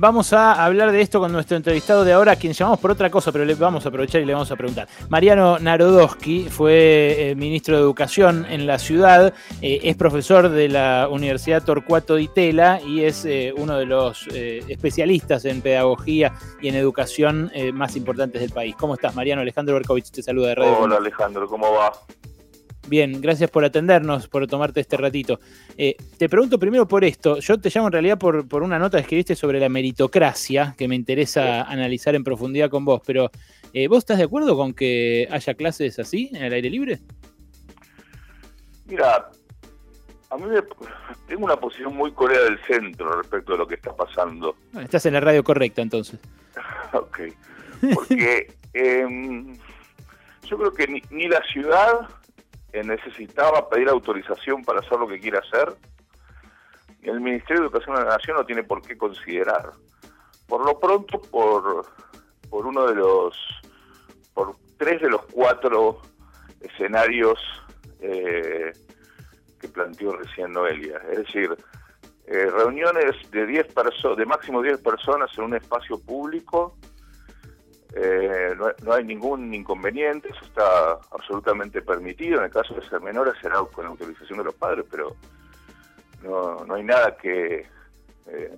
Vamos a hablar de esto con nuestro entrevistado de ahora, quien llamamos por otra cosa, pero le vamos a aprovechar y le vamos a preguntar. Mariano Narodowski fue eh, ministro de Educación en la ciudad, eh, es profesor de la Universidad Torcuato Di Tella y es eh, uno de los especialistas en pedagogía y en educación más importantes del país. ¿Cómo estás, Mariano? Alejandro Berkovich te saluda de Radio. Hola, Alejandro, ¿cómo va? Bien, gracias por atendernos, por tomarte este ratito. Eh, te pregunto primero por esto. Yo te llamo en realidad por, por, una nota que escribiste sobre la meritocracia, que me interesa analizar en profundidad con vos, pero eh, ¿vos estás de acuerdo con que haya clases así, en el aire libre? Mira, a mí me, tengo una posición muy corea del centro respecto de lo que está pasando. estás en la radio correcta entonces. ok, porque em, yo creo que ni, ni la ciudad necesitaba pedir autorización para hacer lo que quiere hacer, el Ministerio de Educación de la Nación no tiene por qué considerar. Por lo pronto, por, por uno de los, por tres de los cuatro escenarios eh, que planteó recién Noelia. Es decir, eh, reuniones de 10 de máximo 10 personas en un espacio público eh, no, hay ningún inconveniente, eso está absolutamente permitido. En el caso de ser menores será con la autorización de los padres, pero no, no hay nada que, eh,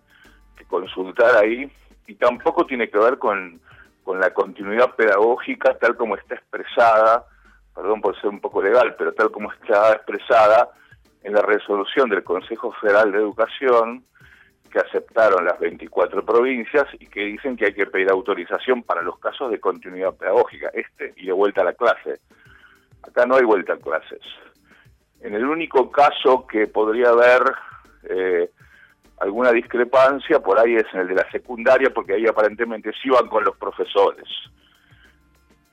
que, consultar ahí. Y tampoco tiene que ver con, con la continuidad pedagógica tal como está expresada, perdón por ser un poco legal, pero tal como está expresada en la resolución del Consejo Federal de Educación que aceptaron las 24 provincias y que dicen que hay que pedir autorización para los casos de continuidad pedagógica, este y de vuelta a la clase. Acá no hay vuelta a clases. En el único caso que podría haber eh, alguna discrepancia, por ahí es en el de la secundaria, porque ahí aparentemente sí van con los profesores.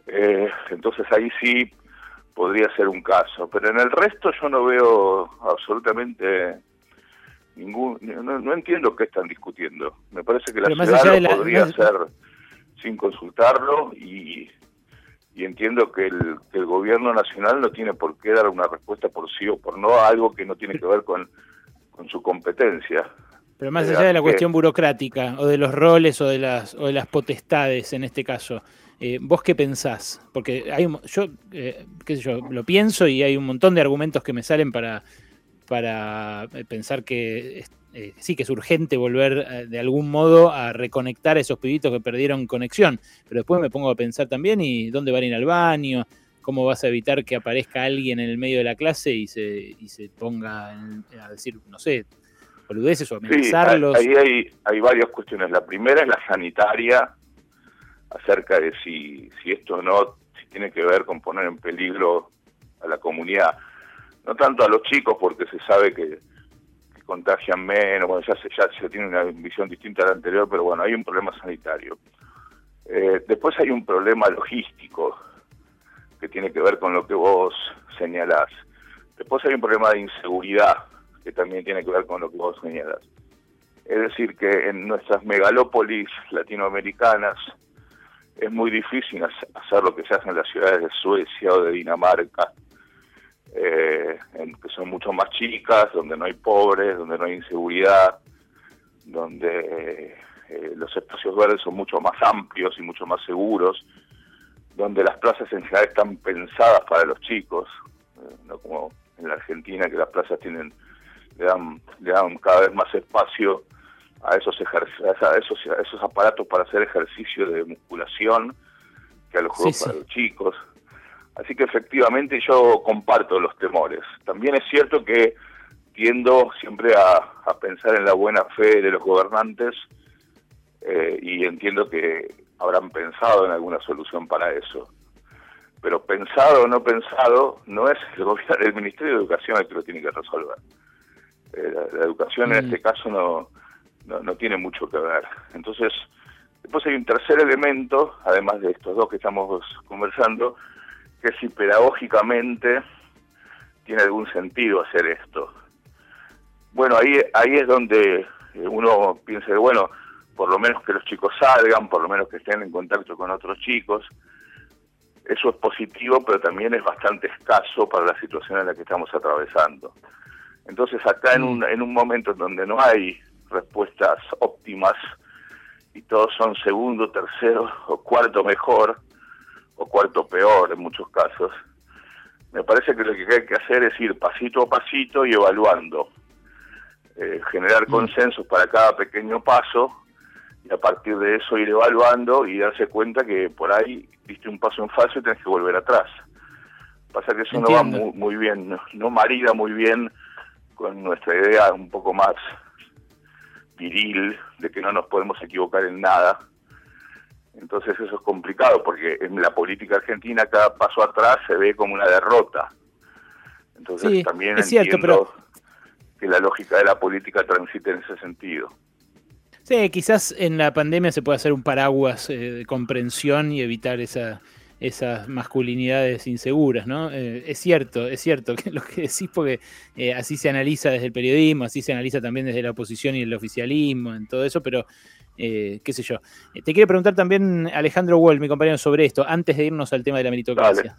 Eh, entonces ahí sí podría ser un caso, pero en el resto yo no veo absolutamente ningún no, entiendo qué están discutiendo. Me parece que la ciudad lo podría hacer sin consultarlo y, y entiendo que el, que el gobierno nacional no tiene por qué dar una respuesta por sí o por no a algo que no tiene que ver con, con su competencia. Pero más allá de la cuestión burocrática o de los roles o de las o de las potestades en este caso, eh, ¿vos qué pensás? Porque hay yo eh, qué sé yo, lo pienso y hay un montón de argumentos que me salen para para eh, pensar que eh, sí que es urgente volver eh, de algún modo a reconectar a esos pibitos que perdieron conexión. Pero después me pongo a pensar también, ¿y dónde van a ir al baño? ¿Cómo vas a evitar que aparezca alguien en el medio de la clase y se, y se ponga a decir, no sé, boludeces o amenazarlos? Sí, ahí hay, hay varias cuestiones. La primera es la sanitaria, acerca de si, si esto o no si tiene que ver con poner en peligro a la comunidad no tanto a los chicos porque se sabe que, contagian menos, bueno, ya se, ya se tiene una visión distinta a la anterior, pero bueno, hay un problema sanitario. Eh, después hay un problema logístico que tiene que ver con lo que vos señalás. Después hay un problema de inseguridad que también tiene que ver con lo que vos señalás. Es decir, que en nuestras megalópolis latinoamericanas es muy difícil hacer lo que se hace en las ciudades de Suecia o de Dinamarca, eh, que son mucho más chicas, donde no hay pobres, donde no hay inseguridad, donde eh, los espacios verdes son mucho más amplios y mucho más seguros, donde las plazas en general están pensadas para los chicos, eh, no como en la Argentina que las plazas tienen le dan, le dan cada vez más espacio a esos, a esos, esos aparatos para hacer ejercicio de musculación que a los juegos para los chicos. Así que efectivamente yo comparto los temores. También es cierto que tiendo siempre a, pensar en la buena fe de los gobernantes eh, y entiendo que habrán pensado en alguna solución para eso. Pero pensado o no pensado, no es el, gobierno, el Ministerio de Educación el que lo tiene que resolver. Eh, la, educación en mm. este caso no, no, no tiene mucho que ver. Entonces, después hay un tercer elemento, además de estos dos que estamos conversando, que si pedagógicamente tiene algún sentido hacer esto. Bueno, ahí, ahí es donde uno piensa, bueno, por lo menos que los chicos salgan, por lo menos que estén en contacto con otros chicos. Eso es positivo, pero también es bastante escaso para la situación en la que estamos atravesando. Entonces acá en un, en un momento en donde no hay respuestas óptimas y todos son segundo, tercero o cuarto mejor o cuarto peor en muchos casos. Me parece que lo que hay que hacer es ir pasito a pasito y evaluando, eh, generar mm. consensos para cada pequeño paso y a partir de eso ir evaluando y darse cuenta que por ahí diste un paso en falso y tenés que volver atrás. Pasa que eso no va muy, muy bien, no, no marida muy bien con nuestra idea un poco más viril de que no nos podemos equivocar en nada. Entonces eso es complicado porque en la política argentina cada paso atrás se ve como una derrota. Entonces también es entiendo cierto, que la lógica de la política transite en ese sentido. Sí, quizás en la pandemia se puede hacer un paraguas eh, de comprensión y evitar esa, esas masculinidades inseguras, ¿no? Eh, es cierto, es cierto que lo que decís, porque eh, así se analiza desde el periodismo, así se analiza también desde la oposición y el oficialismo, en todo eso, pero eh, qué sé yo. Eh, te quiero preguntar también, Alejandro Wall, mi compañero, sobre esto, antes de irnos al tema de la meritocracia.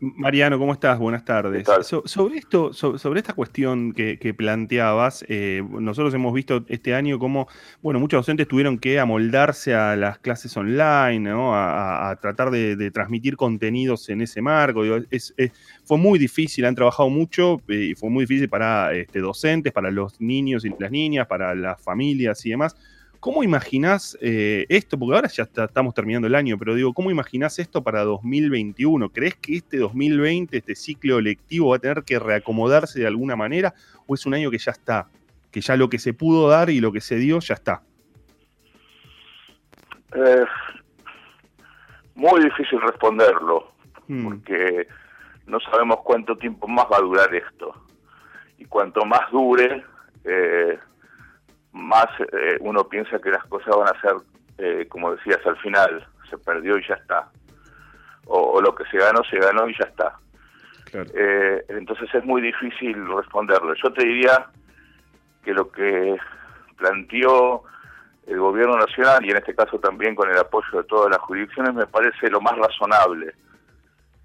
Mariano, ¿cómo estás? Buenas tardes. sobre esto, sobre esta cuestión que, planteabas, eh, nosotros hemos visto este año cómo, bueno, muchos docentes tuvieron que amoldarse a las clases online, a, tratar de, transmitir contenidos en ese marco. fue muy difícil, han trabajado mucho y fue muy difícil para este, docentes, para los niños y las niñas, para las familias y demás ¿Cómo imaginás eh, esto? Porque ahora ya estamos terminando el año, pero digo, ¿cómo imaginás esto para 2021? ¿Crees que este 2020, este ciclo lectivo, va a tener que reacomodarse de alguna manera? ¿O es un año que ya está? Que ya lo que se pudo dar y lo que se dio ya está. Eh, muy difícil responderlo, hmm. porque no sabemos cuánto tiempo más va a durar esto. Y cuanto más dure, eh, más eh, uno piensa que las cosas van a ser, eh, como decías al final, se perdió y ya está. O, lo que se ganó, se ganó y ya está. Eh, entonces es muy difícil responderlo. Yo te diría que lo que planteó el gobierno nacional, y en este caso también con el apoyo de todas las jurisdicciones, me parece lo más razonable,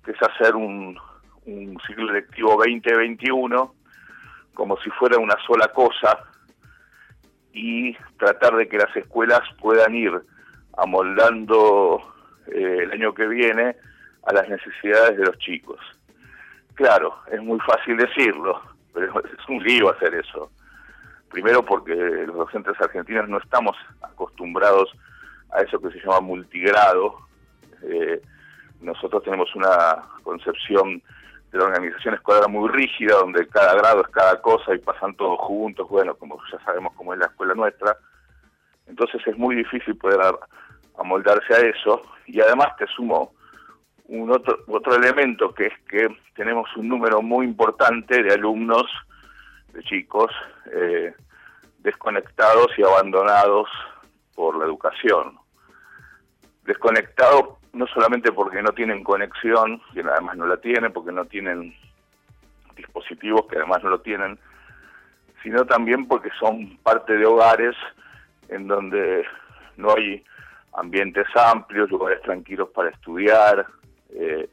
que es hacer un, un ciclo electivo 2021 como si fuera una sola cosa, y tratar de que las escuelas puedan ir amoldando eh, el año que viene a las necesidades de los chicos. Claro, es muy fácil decirlo, pero es un lío hacer eso. Primero porque los docentes argentinos no estamos acostumbrados a eso que se llama multigrado. Eh, nosotros tenemos una concepción de la organización escolar muy rígida, donde cada grado es cada cosa y pasan todos juntos, bueno, como ya sabemos cómo es la escuela nuestra. Entonces es muy difícil poder amoldarse a eso. Y además te sumo un otro, otro elemento, que es que tenemos un número muy importante de alumnos, de chicos, eh, desconectados y abandonados por la educación. Desconectados no solamente porque no tienen conexión, que además no la tienen, porque no tienen dispositivos que además no lo tienen, sino también porque son parte de hogares en donde no hay ambientes amplios, lugares tranquilos para estudiar, eh,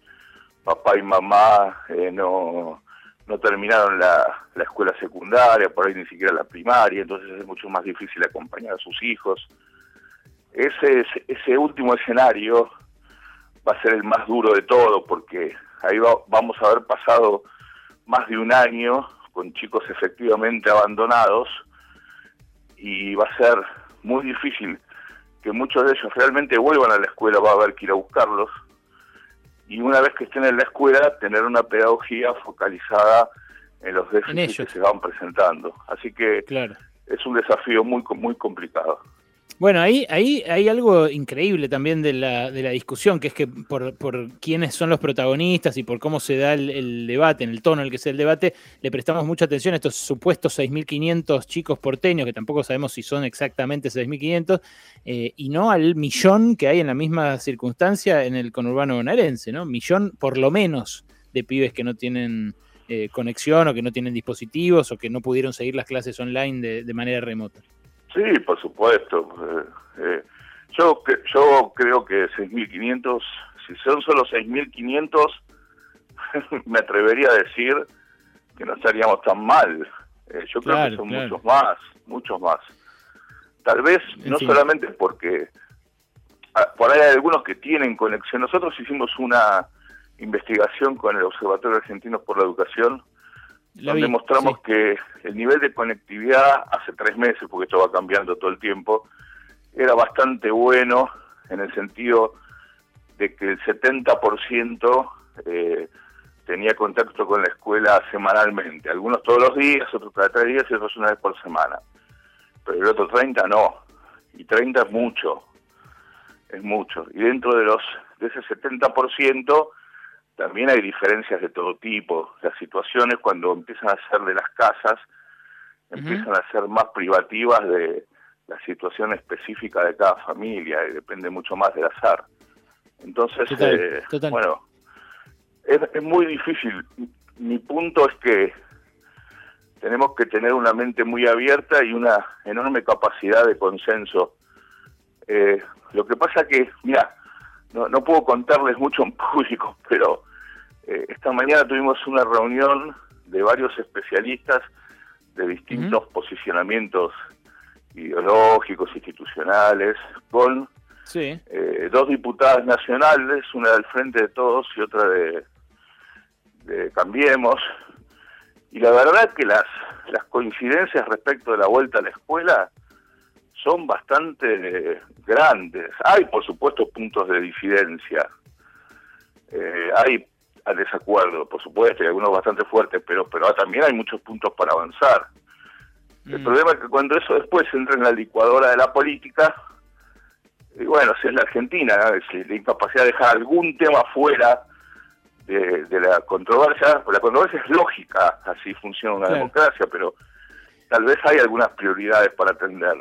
papá y mamá eh, no, no terminaron la, la escuela secundaria, por ahí ni siquiera la primaria, entonces es mucho más difícil acompañar a sus hijos. Ese, ese último escenario va a ser el más duro de todo, porque ahí vamos a haber pasado más de un año con chicos efectivamente abandonados y va a ser muy difícil que muchos de ellos realmente vuelvan a la escuela, va a haber que ir a buscarlos y una vez que estén en la escuela tener una pedagogía focalizada en los déficits que se van presentando. Así que es un desafío muy muy complicado. Bueno, ahí, ahí hay algo increíble también de la, de la discusión, que es que por, por, quiénes son los protagonistas y por cómo se da el, debate, en el tono en el que se da el debate, le prestamos mucha atención a estos supuestos 6.500 chicos porteños, que tampoco sabemos si son exactamente 6.500, eh, y no al millón que hay en la misma circunstancia en el conurbano bonaerense, ¿no? Millón por lo menos de pibes que no tienen eh, conexión o que no tienen dispositivos o que no pudieron seguir las clases online de, de manera remota. Sí, por supuesto. Eh, eh, yo, yo creo que 6.500, si son solo 6.500, me atrevería a decir que no estaríamos tan mal. Eh, yo creo que son muchos más, muchos más. Tal vez no solamente porque ah, por ahí hay algunos que tienen conexión. Nosotros hicimos una investigación con el Observatorio Argentino por la Educación, donde mostramos que el nivel de conectividad hace tres meses, porque esto va cambiando todo el tiempo, era bastante bueno en el sentido de que el 70% eh, tenía contacto con la escuela semanalmente, algunos todos los días, otros cada tres días y otros una vez por semana. Pero el otro 30 no, y 30 es mucho, es mucho. Y dentro de los de ese 70% también hay diferencias de todo tipo. Las situaciones cuando empiezan a ser de las casas, empiezan a ser más privativas de la situación específica de cada familia y depende mucho más del azar. Entonces, eh, bueno, es, muy difícil. Mi punto es que tenemos que tener una mente muy abierta y una enorme capacidad de consenso. Eh, lo que pasa que, mira, no, no puedo contarles mucho en público, pero eh, esta mañana tuvimos una reunión de varios especialistas de distintos posicionamientos ideológicos, institucionales, con eh, dos diputadas nacionales, una del Frente de Todos y otra de, Cambiemos. Y la verdad que las, las coincidencias respecto de la vuelta a la escuela son bastante grandes. Hay, por supuesto, puntos de disidencia. Eh, hay desacuerdo, por supuesto, y algunos bastante fuertes, pero, pero también hay muchos puntos para avanzar. El mm. problema es que cuando eso después entra en la licuadora de la política, y bueno, si es la Argentina, si la incapacidad de dejar algún tema fuera de, la controversia, pues la controversia es lógica, así funciona una democracia, pero tal vez hay algunas prioridades para atender,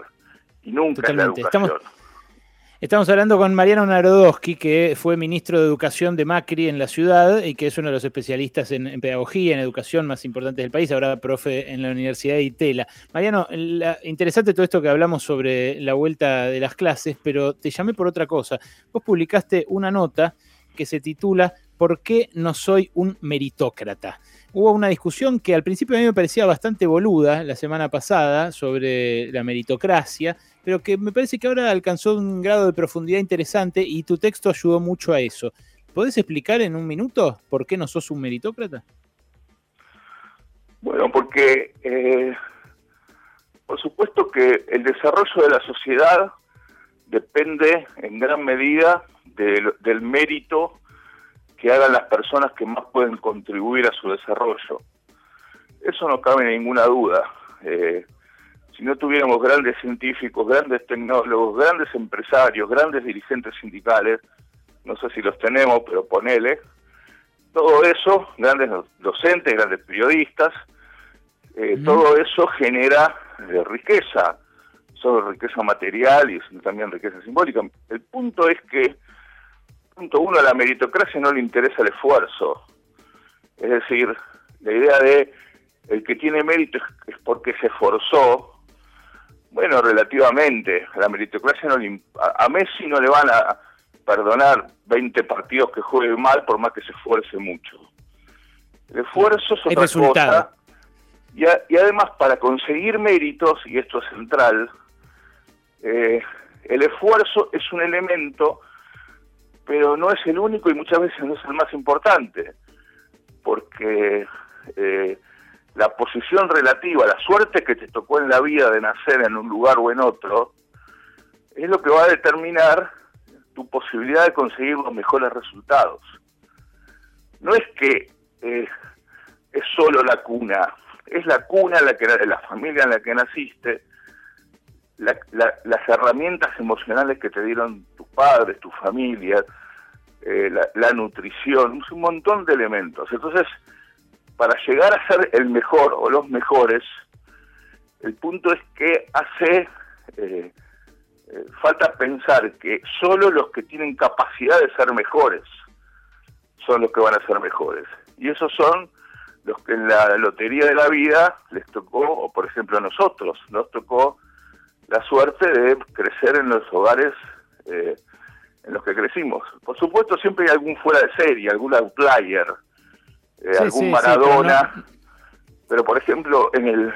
y nunca es la educación. Estamos hablando con Mariano Narodowski, que fue ministro de Educación de Macri en la ciudad y que es uno de los especialistas en, pedagogía, en educación más importantes del país, ahora profe en la Universidad de Itela. Mariano, interesante todo esto que hablamos sobre la vuelta de las clases, pero te llamé por otra cosa. Vos publicaste una nota que se titula ¿Por qué no soy un meritócrata? Hubo una discusión que al principio a mí me parecía bastante boluda la semana pasada sobre la meritocracia pero que me parece que ahora alcanzó un grado de profundidad interesante y tu texto ayudó mucho a eso. ¿Podés explicar en un minuto por qué no sos un meritócrata? Bueno, porque eh, por supuesto que el desarrollo de la sociedad depende en gran medida del mérito que hagan las personas que más pueden contribuir a su desarrollo. Eso no cabe ninguna duda. Eh, si no tuviéramos grandes científicos, grandes tecnólogos, grandes empresarios, grandes dirigentes sindicales, no sé si los tenemos, pero ponele, todo eso, grandes docentes, grandes periodistas, eh, todo eso genera eh, riqueza, solo riqueza material y también riqueza simbólica. El punto es que, punto uno, a la meritocracia no le interesa el esfuerzo. Es decir, la idea de el que tiene mérito es porque se esforzó, bueno, relativamente. A la meritocracia no a, Messi no le van a perdonar 20 partidos que juegue mal por más que se esfuerce mucho. El esfuerzo es otra cosa. Y, y, además, para conseguir méritos, y esto es central, eh, el esfuerzo es un elemento, pero no es el único y muchas veces no es el más importante. Porque eh, la posición relativa, la suerte que te tocó en la vida de nacer en un lugar o en otro, es lo que va a determinar tu posibilidad de conseguir los mejores resultados. No es que eh, es solo la cuna, es la cuna la que la familia en la que naciste, las herramientas emocionales que te dieron padres, tu familia, eh, la, la nutrición, un montón de elementos. Entonces, para llegar a ser el mejor o los mejores, el punto es que hace eh, eh, falta pensar que solo los que tienen capacidad de ser mejores son los que van a ser mejores. Y esos son los que en la lotería de la vida les tocó, o por ejemplo a nosotros, nos tocó la suerte de crecer en los hogares eh, en los que crecimos. Por supuesto siempre hay algún fuera de serie, algún outlier, eh, algún Maradona, pero, por ejemplo en el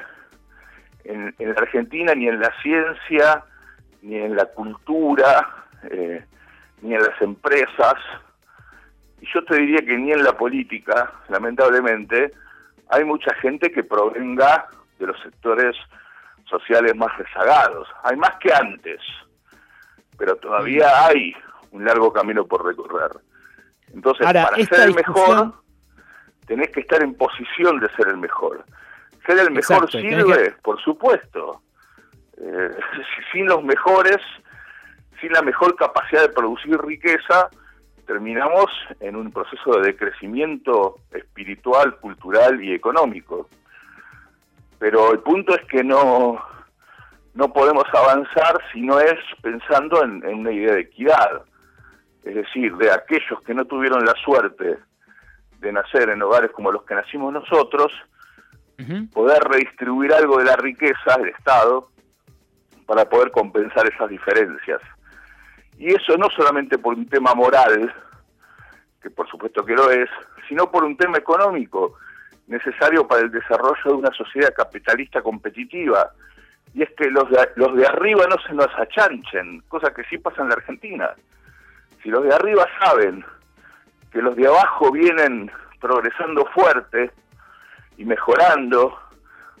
en, la Argentina ni en la ciencia ni en la cultura, eh, ni en las empresas, y yo te diría que ni en la política, lamentablemente, hay mucha gente que provenga de los sectores sociales más rezagados. Hay más que antes, pero todavía hay un largo camino por recorrer. Entonces, para ser el mejor, tenés que estar en posición de ser el mejor. Ser el mejor sirve, por supuesto. Eh, sin los mejores, sin la mejor capacidad de producir riqueza, terminamos en un proceso de decrecimiento espiritual, cultural y económico. Pero el punto es que no, no podemos avanzar si no es pensando en, una idea de equidad. Es decir, de aquellos que no tuvieron la suerte de nacer en hogares como los que nacimos nosotros, poder redistribuir algo de la riqueza del Estado para poder compensar esas diferencias. Y eso no solamente por un tema moral, que por supuesto que lo es, sino por un tema económico necesario para el desarrollo de una sociedad capitalista competitiva. Y es que los de, los de arriba no se nos achanchen, cosa que sí pasa en la Argentina. Si los de arriba saben que los de abajo vienen progresando fuerte y mejorando,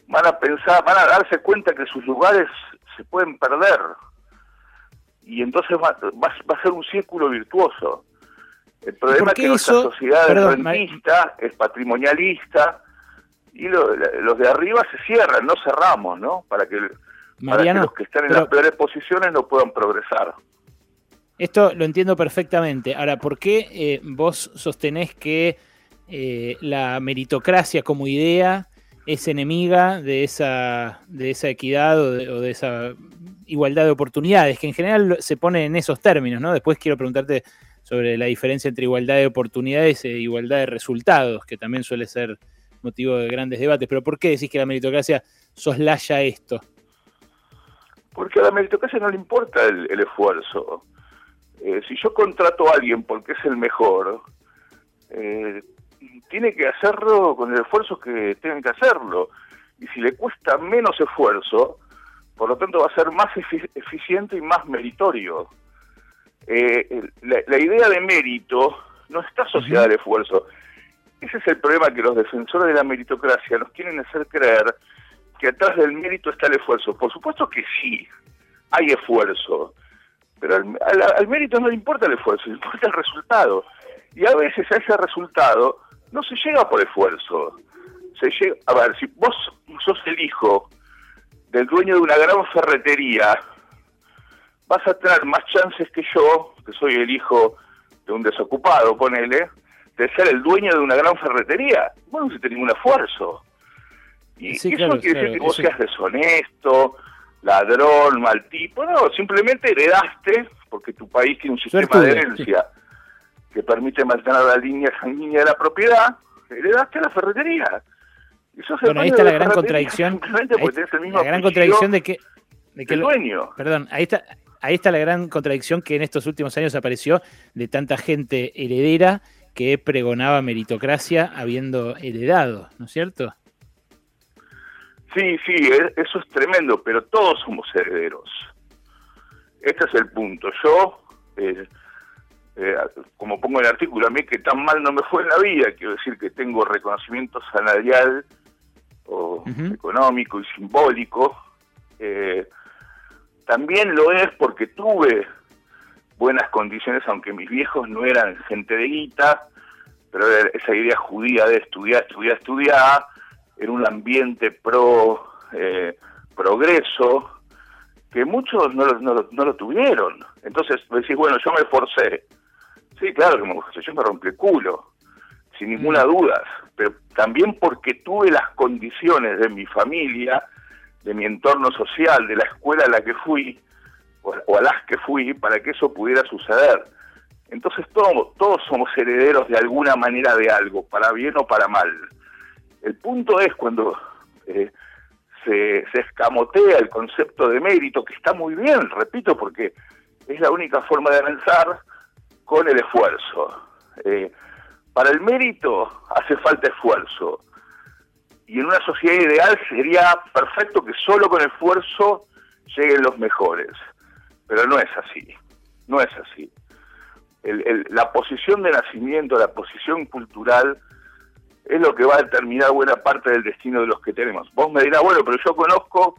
van a pensar, van a darse cuenta que sus lugares se pueden perder. Y entonces va, va, a ser un círculo virtuoso. El problema es que nuestra sociedad es rentista, es patrimonialista, y los de arriba se cierran, no cerramos, ¿no? Para que, los que están en las peores posiciones no puedan progresar. Esto lo entiendo perfectamente. Ahora, ¿por qué eh, vos sostenés que eh, la meritocracia como idea es enemiga de esa, de esa equidad o de, esa igualdad de oportunidades, que en general se pone en esos términos, ¿no? Después quiero preguntarte sobre la diferencia entre igualdad de oportunidades e igualdad de resultados, que también suele ser motivo de grandes debates. Pero ¿por qué decís que la meritocracia soslaya esto? Porque a la meritocracia no le importa el, esfuerzo. Eh, si yo contrato a alguien porque es el mejor, eh, tiene que hacerlo con el esfuerzo que tienen que hacerlo. Y si le cuesta menos esfuerzo, por lo tanto va a ser más eficiente y más meritorio. Eh, la, idea de mérito no está asociada al esfuerzo. Ese es el problema que los defensores de la meritocracia nos quieren hacer creer que atrás del mérito está el esfuerzo. Por supuesto que sí, hay esfuerzo, pero al mérito no le importa el esfuerzo, le importa el resultado. Y a veces a ese resultado no se llega por esfuerzo. Se llega, a ver, si vos sos el hijo del dueño de una gran ferretería, vas a tener más chances que yo, que soy el hijo de un desocupado, ponele, de ser el dueño de una gran ferretería. Bueno, no se ningún esfuerzo. Y eso no quiere decir que vos seas deshonesto, ladrón, mal tipo. No, simplemente heredaste, porque tu país tiene un sistema de herencia que permite mantener la línea sanguínea de la propiedad, heredaste la ferretería. bueno, ahí está la gran contradicción. la gran contradicción de que, de que el dueño. Perdón, ahí está, ahí está la gran contradicción que en estos últimos años apareció de tanta gente heredera que pregonaba meritocracia habiendo heredado, ¿no es cierto? Sí, sí, eso es tremendo, pero todos somos herederos. Este es el punto. Yo, eh, eh, como pongo en el artículo, a mí que tan mal no me fue en la vida, quiero decir que tengo reconocimiento salarial o económico y simbólico, eh, también lo es porque tuve buenas condiciones, aunque mis viejos no eran gente de guita, pero esa idea judía de estudiar, estudiar, estudiar, era un ambiente pro eh, progreso, que muchos no lo, no, lo, tuvieron. Entonces decís, bueno, yo me esforcé, Sí, claro que me yo me rompí el culo, sin ninguna mm. duda, pero también porque tuve las condiciones de mi familia, de mi entorno social, de la escuela a la que fui, o, a las que fui, para que eso pudiera suceder. Entonces todos, somos herederos de alguna manera de algo, para bien o para mal. El punto es cuando eh, se, se escamotea el concepto de mérito, que está muy bien, repito, porque es la única forma de avanzar, con el esfuerzo. Eh, para el mérito hace falta esfuerzo. Y en una sociedad ideal sería perfecto que solo con esfuerzo lleguen los mejores. Pero no es así, no es así. la posición de nacimiento, la posición cultural, es lo que va a determinar buena parte del destino de los que tenemos. Vos me dirás, bueno, pero yo conozco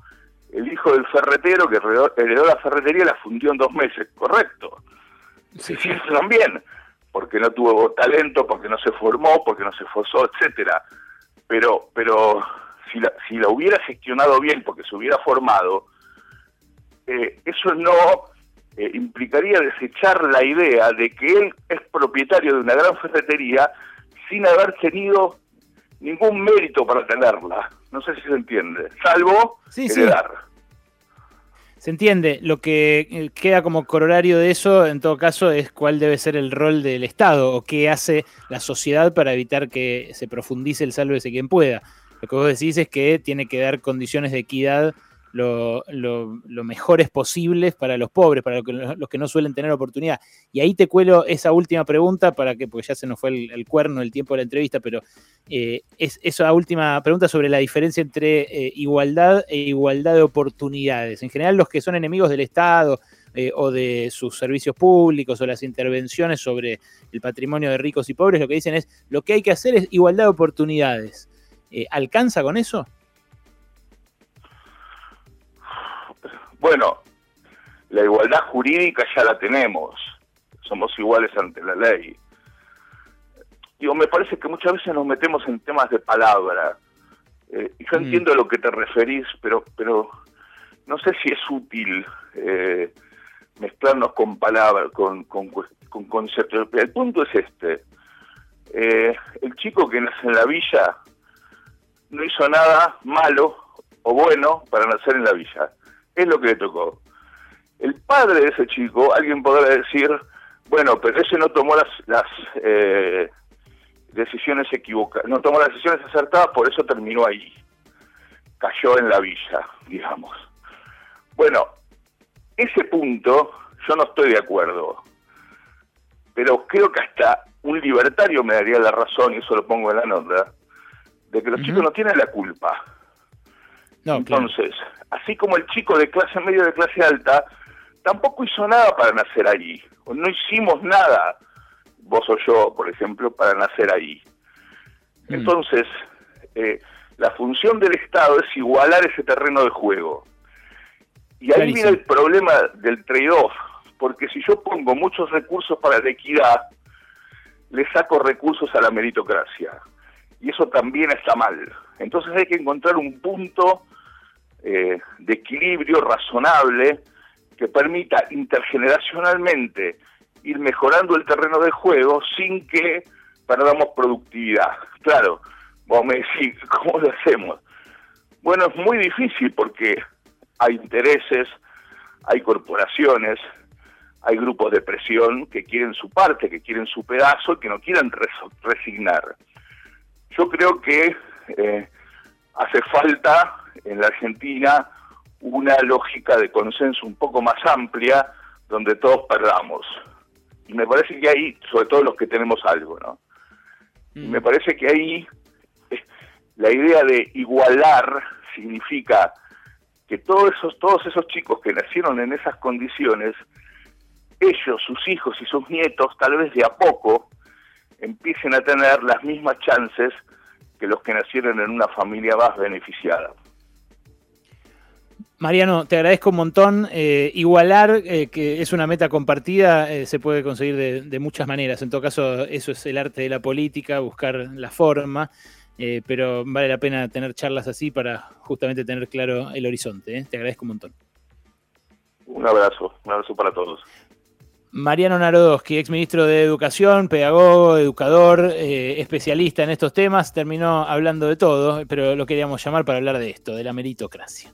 el hijo del ferretero que heredó la ferretería y la fundió en dos meses, correcto. Sí, sí, también, porque no tuvo talento, porque no se formó, porque no se esforzó, etcétera. Pero, pero si la, si la hubiera gestionado bien, porque se hubiera formado, eh, eso no eh, implicaría desechar la idea de que él es propietario de una gran ferretería sin haber tenido ningún mérito para tenerla. No sé si se entiende, salvo heredar. Se entiende. Lo que eh, queda como corolario de eso, en todo caso, es cuál debe ser el rol del Estado o qué hace la sociedad para evitar que se profundice el sálvese quien pueda. Lo que vos decís es que tiene que dar condiciones de equidad lo, mejores posibles para los pobres, para los que, no suelen tener oportunidad. Y ahí te cuelo esa última pregunta para que, porque ya se nos fue el, cuerno el tiempo de la entrevista, pero eh, es esa última pregunta sobre la diferencia entre eh, igualdad e igualdad de oportunidades. En general, los que son enemigos del Estado, eh, o de sus servicios públicos o las intervenciones sobre el patrimonio de ricos y pobres, lo que dicen es lo que hay que hacer es igualdad de oportunidades. ¿Alcanza con eso? Bueno, la igualdad jurídica ya la tenemos, somos iguales ante la ley. Digo, me parece que muchas veces nos metemos en temas de palabra. Eh, yo mm. entiendo a lo que te referís, pero, pero no sé si es útil eh, mezclarnos con palabras, con, con, con, conceptos. El punto es este. Eh, el chico que nace en la villa no hizo nada malo o bueno para nacer en la villa es lo que le tocó. El padre de ese chico, alguien podrá decir, bueno, pero ese no tomó las, las eh, decisiones equivocadas, no tomó las decisiones acertadas, por eso terminó ahí. Cayó en la villa, digamos. Bueno, ese punto yo no estoy de acuerdo, pero creo que hasta un libertario me daría la razón, y eso lo pongo en la nota, de que los chicos no tienen la culpa. Entonces, así como el chico de clase media de clase alta, tampoco hizo nada para nacer allí. O no hicimos nada, vos o yo, por ejemplo, para nacer allí. Mm. Entonces, eh, la función del Estado es igualar ese terreno de juego. Y ahí viene el problema del trade-off, porque si yo pongo muchos recursos para la equidad, le saco recursos a la meritocracia. Y eso también está mal. Entonces hay que encontrar un punto eh, de equilibrio razonable que permita intergeneracionalmente ir mejorando el terreno de juego sin que perdamos productividad. Claro, vos me decís, ¿cómo lo hacemos? Bueno, es muy difícil porque hay intereses, hay corporaciones, hay grupos de presión que quieren su parte, que quieren su pedazo y que no quieren resignar. Yo creo que eh, hace falta en la Argentina una lógica de consenso un poco más amplia donde todos perdamos. Y me parece que ahí, sobre todo los que tenemos algo, ¿no? Mm. Me parece que ahí eh, la idea de igualar significa que todos esos, todos esos chicos que nacieron en esas condiciones, ellos, sus hijos y sus nietos, tal vez de a poco, empiecen a tener las mismas chances que los que nacieron en una familia más beneficiada. Mariano, te agradezco un montón. Eh, igualar, eh, que es una meta compartida, eh, se puede conseguir de, muchas maneras. En todo caso, eso es el arte de la política, buscar la forma, pero vale la pena tener charlas así para justamente tener claro el horizonte. Te agradezco un montón. Un abrazo, un abrazo para todos. Mariano Narodowski, ex ministro de Educación, pedagogo, educador, especialista en estos temas, terminó hablando de todo, pero lo queríamos llamar para hablar de esto, de la meritocracia.